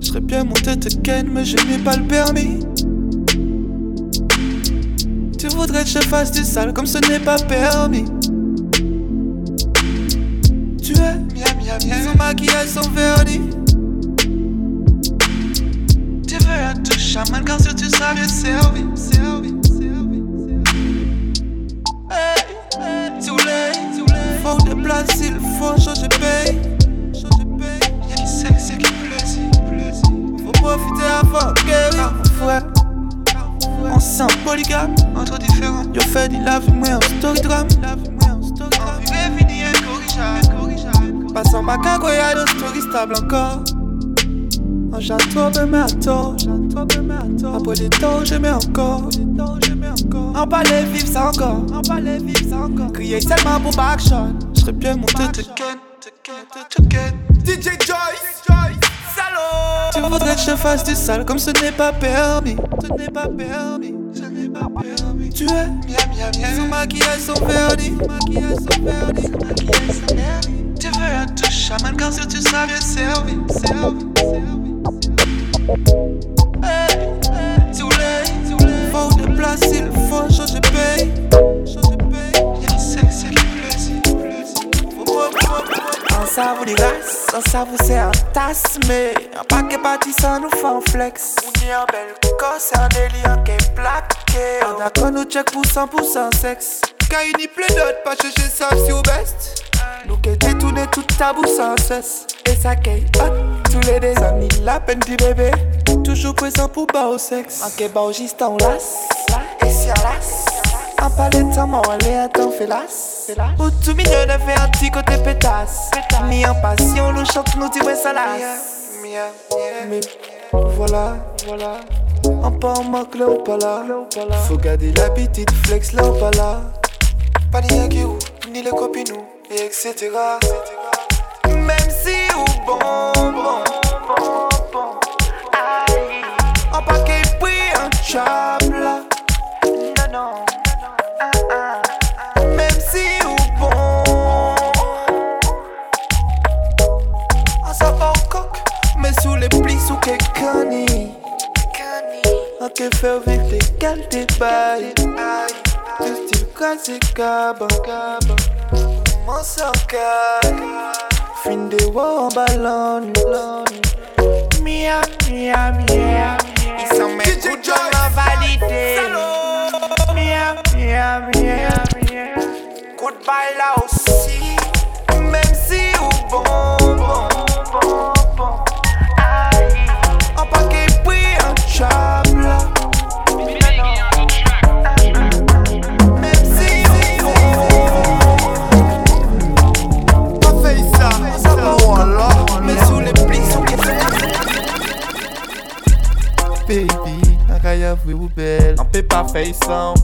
J'serais bien monté te ken, mais je n'ai pas le permis. Tu voudrais que je fasse du sale comme ce n'est pas permis. Tu es miam miam miam, son maquillage, vernis. Tu veux un touche car si tu seras bien servi, place, il faut changer paye. Y'a sait, c'est qui plaisir. Faut profiter avant. On sent polygame, entre différents. Yo fait dit la vie, moi en story drame. La vie, moi en story drame. Vivre fini incorrigeable. Passant ma cagoya de story stable encore. En j'attends de de mes attends. Après des temps, je mets encore. En palais vivre ça encore, encore. Crier seulement pour backshot. J'serais bien monté. DJ salaud. Tu voudrais que je fasse du sale comme ce n'est pas permis. Ce n'est pas permis, ce n'est pas permis. Tu es miam miam miam. Son maquillage, son vernis. Maquillage, son vernis. Maquillage, son vernis. Tu veux un touche chaman car si tu seras bien servi, servi. Hey, hey, too late, too late. Faut de place, il faut changer paye. Changer Un savon des races, un savon c'est un tasse, mais un paquet parti ça nous fait un flex. On en belle cosse, c'est un délire qui est plaqué. On a qu'on nous check pour 100% sexe. Quand il n'y plein d'autres, pas chercher ça si au best. Nous qui détourner tout tabou sans cesse. Et ça qui hot, tous les deux amis, la peine du bébé. Toujours présent pour bas au sexe. En bas au juste en las. Et si à las. Palais de temps, on est un temps félas. Ou tout mignon de faire un petit côté pétasse. Ni en passion, nous chante, nous dit ouais ça Mais voilà, voilà. En pas en manque là ou pas là. Faut garder la petite flex là ou pas là. Pas de qui ou, ni les copines ou, et etc. Même si ou bon, bon, vivre les bails. Du style quasi caba, caba. Mon soccer. Fin de wa en ballon, Mia, mia, mia. Ils sont mes coups de m'a validé. Mia, mia, mia, mia. Coup de bail là aussi.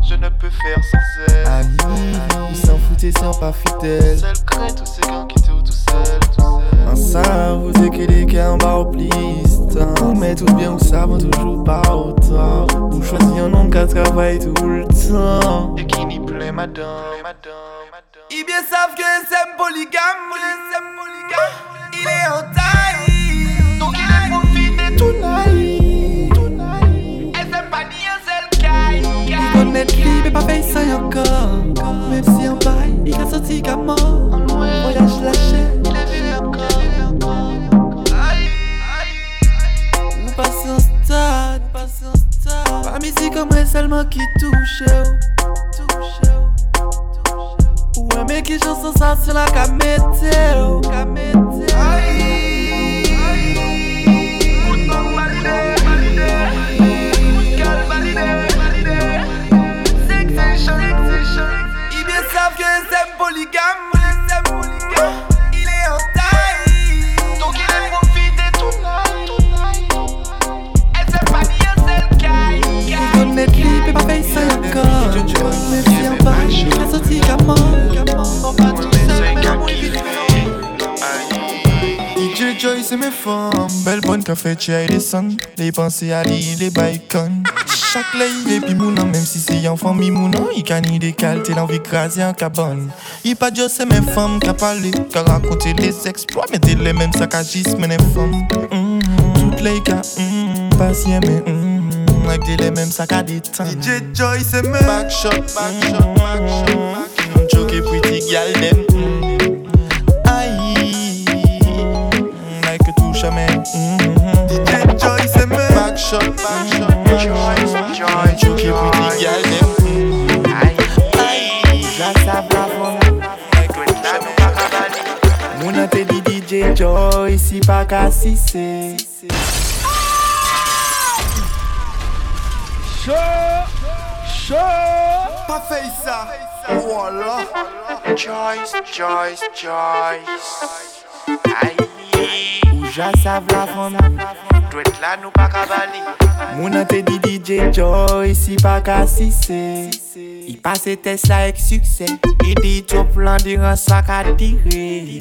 Je ne peux faire sans elle. Aïe, ils s'en foutaient, sans pas fidèles. Seul craint tous ces gars qui tournent tout seul, tout seul. Ensemble, vous écrivez qu'il y a un bar au. Mais tout bien, vous savez toujours pas autant. Vous choisissez un nom qui travaille tout le temps. Et qui n'y plaît, madame, madame, madame. Ils bien savent que c'est polygame, c'est polygame. Il est en Connaît libre mais pas paye ça encore. Même si en bail, il a sorti qu'à mort. Voyage lâché, il est venu encore. Aïe, aïe. Nous passons en stade, nous passons en stade. Pas musique comme elle seulement qui touche. oh. Touche. oh. Ou un mec qui chante sensation la camétéo. Camétéo. Aïe. Belle bonne café tu as des sons Les pensées à l'île les bacon Chaque lait puis mouna, même si c'est en famille mouna, il canne des qualités, l'envie craser en cabane. Il pas dire c'est mes femmes qui parlé, qui raconté les exploits, mais les mêmes saccagistes, mais les femmes. Mm-hmm. Toutes les mm-hmm. patient, mais mm-hmm. avec les mêmes sacs à des temps. DJ Joy, c'est mes backshot, backshot, backshot. Choke pretty gal, them. Mes backshot, backshot. Joy, choke pretty gal, them. Aïe, aïe, ça bravo. Moun te di DJ Joy, si pa ka si se. Chaud, chaud, pas fait ça. Voilà. Joyce, Joyce, Joyce. Aïe, deja sav la fom Dwet la nou pa ka bali. Moun an te di DJ Joy si pa ka sise I pase tes la ek sukse I di chop lan diran sa ka dire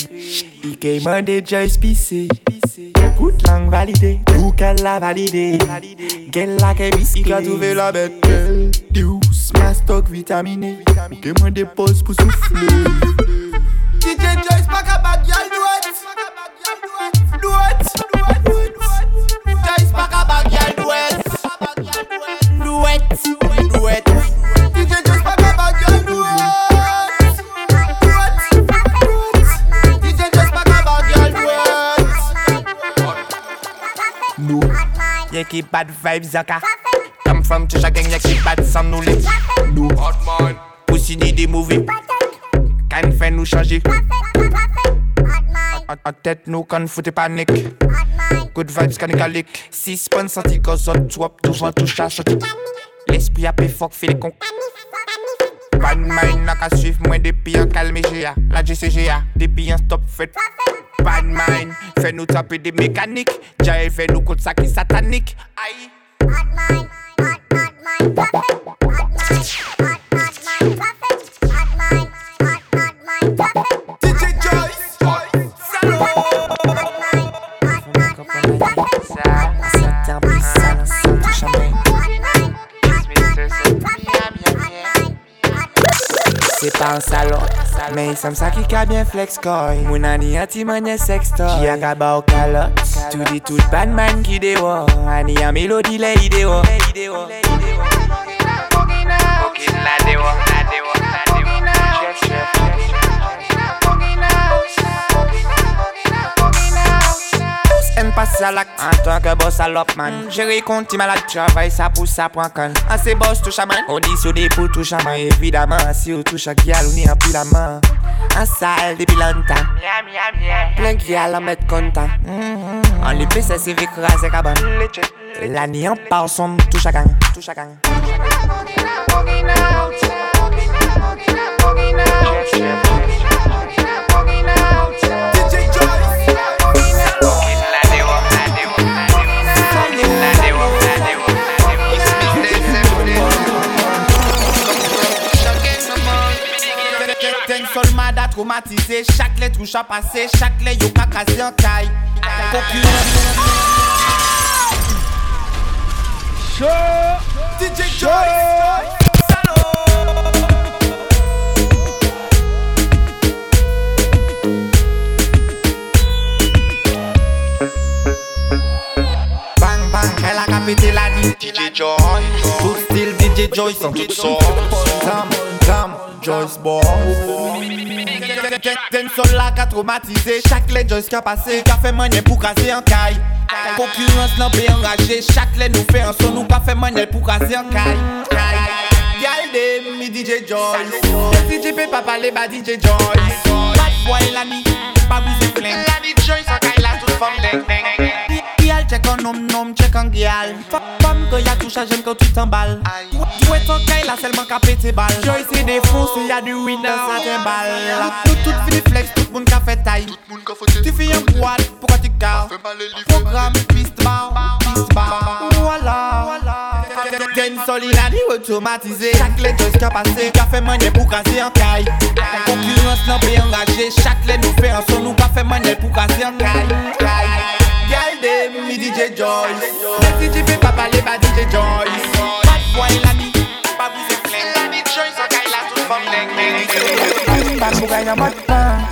I keyman de Joy spise Kout lang valide, koukel la valide Gel la ke biske I ka touve la bete Diou smas tok vitamine Ou keman de pos pou soufle DJ Joyce pa ka bad gal do it. Do it. Joyce pa ka bad gal do it. Do it, do it. DJ Joyce pa ka bad gal do it. Do it. DJ Joyce pa ka bad gal do it. No, ye keep bad vibes zaka. Come from Cheshire gang, ye keep bad sound nou le. No, Hot man. pussy ni de mouve. Kan fè nou chanje. An, tèt nou kan foute panik. Good vibes kan ikalik. Si spon santi kozot, twop touvan touche a choti. L'esprit apè fok file kon. Bad mind n'a ka suiv mwen depi an kalme GA La GCGA, depi an stop fet Bad mind, fè nou tape de mekanik Jaye fè nou kout sa ki satanik semble ça qui a bien flex coy. Mon ani anti manye sextoy. Qui a gaba au calotte. Tout dit tout bad man qui déwo. Ani a mélodie les idéo. En passe à l'acte en tant que boss à l'op man Gérer compte malade travail ça pousse ça prend con Ah c'est boss touche à man On dit sur des pour touche à man Évidemment si on touche à guial on y a plus la main. En salle depuis longtemps. Plein guial à mettre content. En lui c'est c'est vite raser cabane La gang. Touche à gang Chaque lettre touche à passer Chaque lettre yo ka kaze en DJ Joyce. Bang bang, elle a la nuit DJ Joyce. Tout style DJ Joyce en toute sorte Tam, tam, Joyce boy Ten sol la ka traumatisé. Chaque lettre Joyce ka passé Ka fait money pour caser en caille. Concurrence nan pe enragé Chaque lettre nous fait un son Nous ka fait money pour caser en caille. Gal de mi DJ Joyce. Tu peux pas parler ba DJ Joyce. Bad boy la ni, pas bouger flingue La ni Joyce en caille la toute femme ding ding Gyal check on nom nom, check on gyal. Femme que y'a touche à j'aime quand tu t'emballes. Jouer ton caille là seulement qu'à péter balle. Joyce c'est défoncé, y'a du weed dans sa timbale Nous toutes fini flex, tout le monde qu'a fait taille. Tu fais un boîte, pourquoi tu carres Programme, piste bar, piste bar Voilà. Ten solidari automatisé Chaque lettre Joyce qu'a passé Qu'a fait money pour casser en caille Concurrence n'a pas engagé Chaque lettre nous fait un son Gal de mi DJ Joyce Si tu peux pas parler, bah DJ Joyce Bad voix la nuit, pas bouger flingue. La nuit, joy, so kay la toute femme dingue. Bambou gay nan mot pan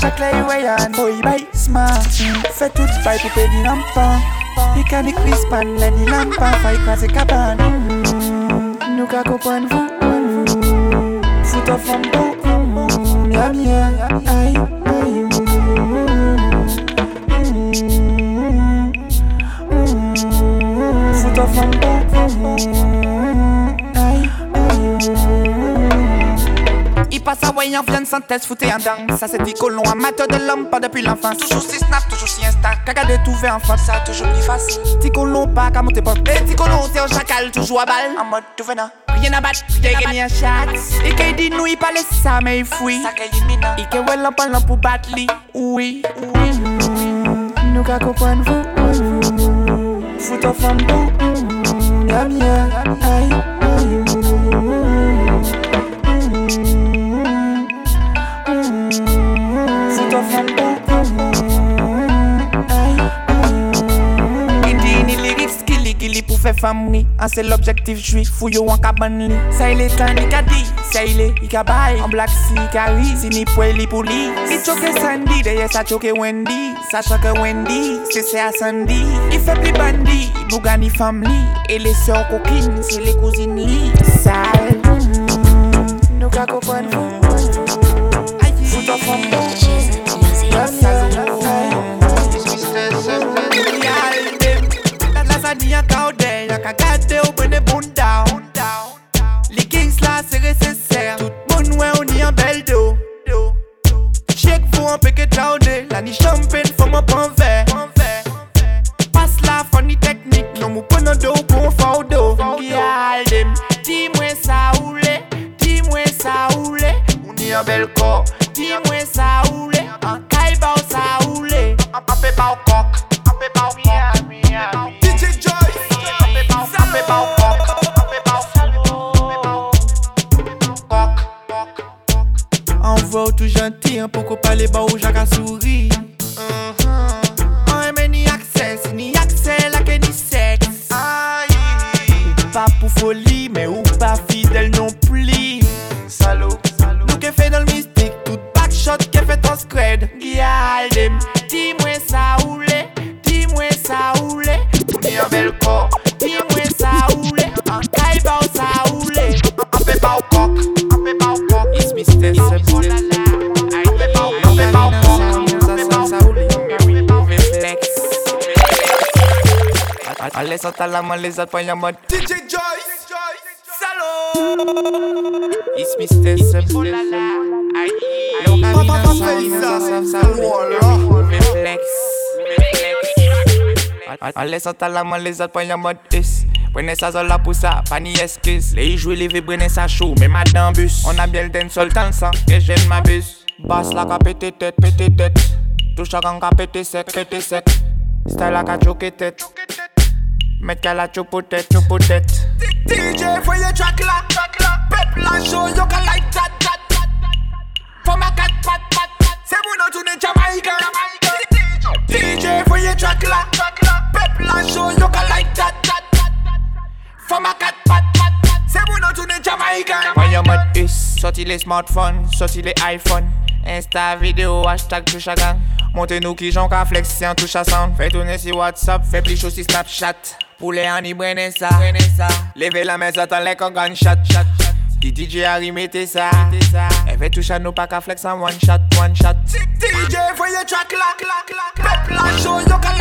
Chak lay wayan Boy bay smart. Fè tout bay pou pe di nan pan Pikanik rispan Lè di nan pan Fay krasi kapan Nou ka kompon vou Fout of an pou Yam yam Ay ay Pou Ay Il passe à voyant, vient sans test, fouté en dang. Ça c'est dit colon, amateur de l'homme, pas depuis l'enfance. Toujours si snap, toujours si insta. Caca de tout fait en face, ça a toujours plus facile. Ti colon, pas qu'à monter pas. Et ti colon, c'est un chacal, toujours à balle. En mode tout venant. Rien à battre, j'ai gagné un chat. Et qu'il dit nous, il parle ça, mais il fouille. Ça qu'il dit mina. Il que well en parlant pour battre lui. Oui, oui. Nou ka kompon vou Fout of an pou Yam yam Ay ay Fout of an pou Ay Il dit ni lyrics qu'il qu'il pour faire famille. Ah, c'est l'objectif juif, fouillou en cabane li. Ça il est temps, il a dit. Ça il est, il a bail. En black si, carry, si ni poil li pour li. Il choque Sandy, d'ailleurs ça choque Wendy. Sachant que Wendy, c'est à Sandy. Il fait plus bandit, nous gagne family. Et les sœurs coquines, c'est les cousines lit. Sale, nous qu'à comprendre. Coq. On voit tout gentil, hein, pourquoi pas les bas ou Jacques à sourire. Allez, ça t'a la main, les en mode DJ Joyce. Salaud. It's Mr. Oh Faisa. Reflex. Allez, ça t'a la main, les en mode is. Prenez ça sur la poussa, pas ni esquisse. Les jouets, les vibrer, ça chaud, mais madame bus. On a bien le den sol dans le sang, et j'aime ma bus. Basse la ka pété tête, pété tête. Touche à gang ka pété sec, pété sec. Style la choqué tête. Mettre qu'à la chopo tête, chopo tête. DJ, voyez track là, track là. Pep la show, yo ka like that, that, that. For ma cat, pat, pat, pat. C'est mon nom, tout n'est Jamaïcain. DJ, voyez track là, track là. Pep la show, yo ka like that, that, that. For ma cat, pat, pat, pat. C'est mon nom, tout n'est Jamaïcain. Voyons mode us, sorti les smartphones, sorti les iPhones. Insta vidéo, hashtag touche à gang. Montez-nous qui j'en ka flex, c'est un touche à sound. Fais tourner si WhatsApp, fais plus chaud si Snapchat. Pour les ani brene ça, Levez la main, attends les con gunshot, shot, shot. Qui DJ a remetté ça, Elle fait touche à nous pas ka flex en one shot, one shot. DJ, voyez track là, Pep la show, yo ka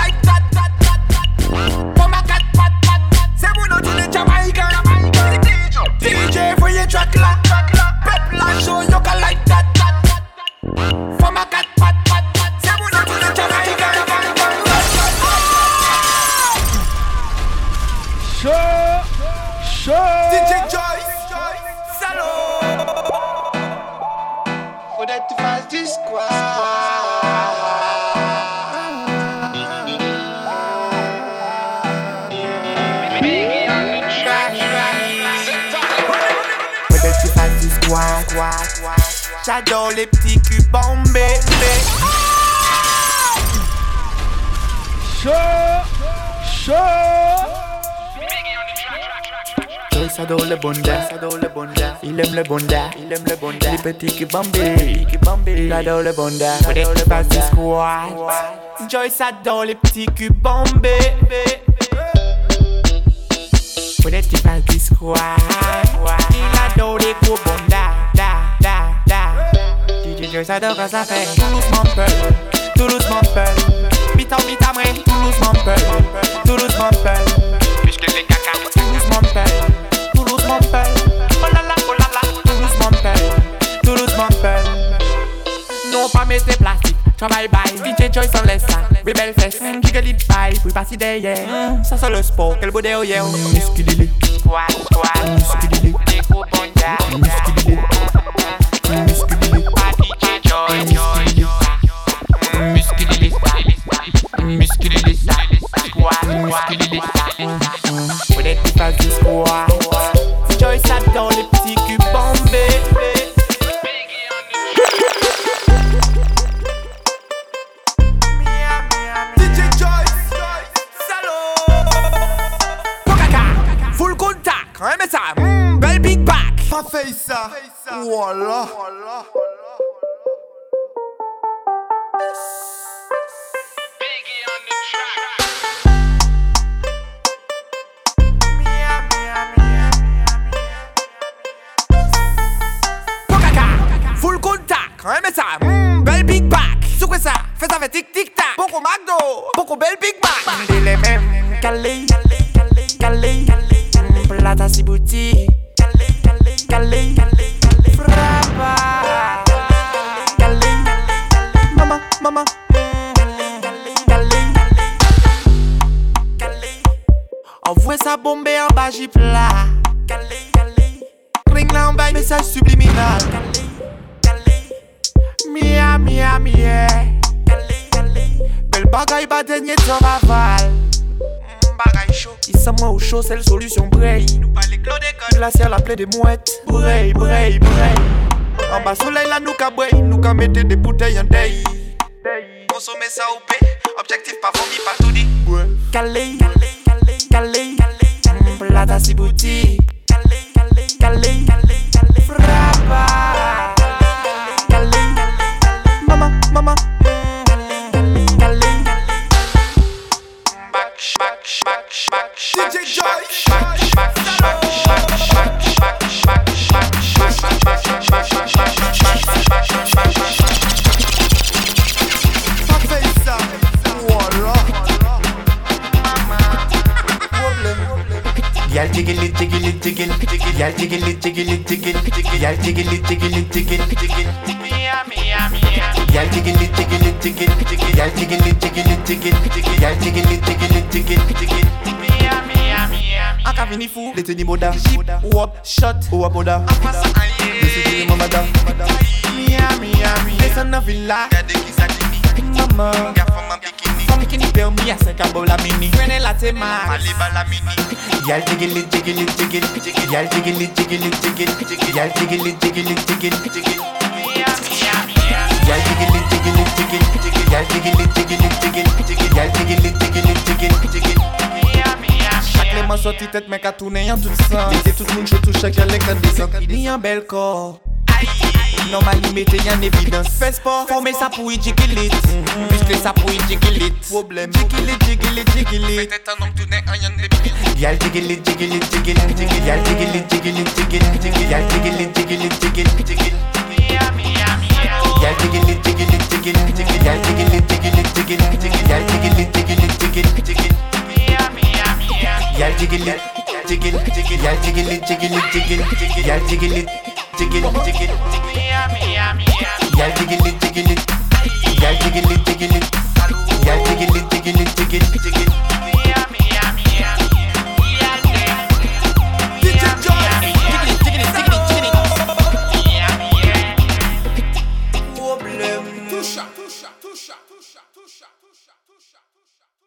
squat. J'adore les petits culs bombés. Chaud, chaud. Joyce adore le bonda, le bonda. Il aime le bonda, il aime le bonda. Les petits bambé. Il adore le bonda, adore le bonda. squat. Joyce adore les petits cubes bombés. Pour les petits du squat. Il adore les gros da. DJ Joyce adore quand ça fait. Toulouse peuple, Toulouse mon peuple. Bita bita mwen, Toulouse peuple, Toulouse peuple. Puisque c'est caca. Toulouse peuple, Toulouse peuple. Oh là là, oh là là, Toulouse peuple, Toulouse. Non pas mettre plastique, travail bye, DJ Joyce en laisse ça, rebelle fesse, jiggle it bye, puis passer derrière. Ça c'est le sport, quel beau derrière. Musculili, squat, squat, musculili, des gros musculili, musculili, du squat. Joyce adore les petits cubes bombés. DJ Joyce. Kokaka Full contact message mm, Belle big pack Pas fait ça. Voilà. Fais ça fait tic tic tac. Beaucoup McDo. Beaucoup belle big pack C'est les mêmes Calé Calé Plata si bouti. Calé Calé Frappa. Calé Maman Maman Envoie sa bombe en bas j'y plat Ring là en bas message subliminal. Mia mia mia Belle bagaille pas dernier temps aval. Bagaille chaud. Il sent moi au chaud c'est la solution braille Nous pas les clos des codes Glacière la plaie des mouettes. Braille braille braille En bas soleil là nous ka braille Nous ka mettre des bouteilles en day Consommer ça au P Objectif pas vomi pas tout dit. Calé Calé Calé Plata si bouti. Calé Calé Calé. Frappa it, jiggle it, jiggle, jiggle, yal jiggle it, jiggle it, jiggle, jiggle, yal jiggle it, jiggle it, jiggle, jiggle. Un cas fini fou, les tenus moda, ou up, shot, ou up moda. Les soucis de mamada. Miami, Miami, les sons de villa. Maman, femme bikini permis à 5 à la mini. Prenez la tema. Yal jiggle it, jiggle it, jiggle, jiggle, yal jiggle it, jiggle it, jiggle, jiggle, yal jiggle it, jiggle it, jiggle, jiggle. Yal jiggle it, jiggle it, jiggle, jiggle, yal jiggle it, jiggle it, jiggle, jiggle, yal jiggle it, jiggle it, jiggle, jiggle. Chaque les mains sorti tête mec à tourner en tout sens. Mettez tout le monde chaud, tout chaque les cas descend. Il y a un bel corps. Normal, il mettait en évidence. Fais sport, former ça pour y jiggle it. Muscler ça pour y jiggle it. Problème, jiggle it, jiggle it, jiggle it. Yal jiggle it, jiggle it, jiggle, jiggle, yal jiggle it, jiggle it, jiggle, jiggle, yal jiggle it, jiggle it, jiggle, jiggle. Yal jiggle it, jiggle it, jiggle, jiggle, yal jiggle it, jiggle it, jiggle, jiggle, yal jiggle it, jiggle it, jiggle, jiggle. Yal jiggle it, jiggle, jiggle, yal jiggle, jiggle, jiggle, yummy, yummy, yummy. Yeah, jiggle, jiggle.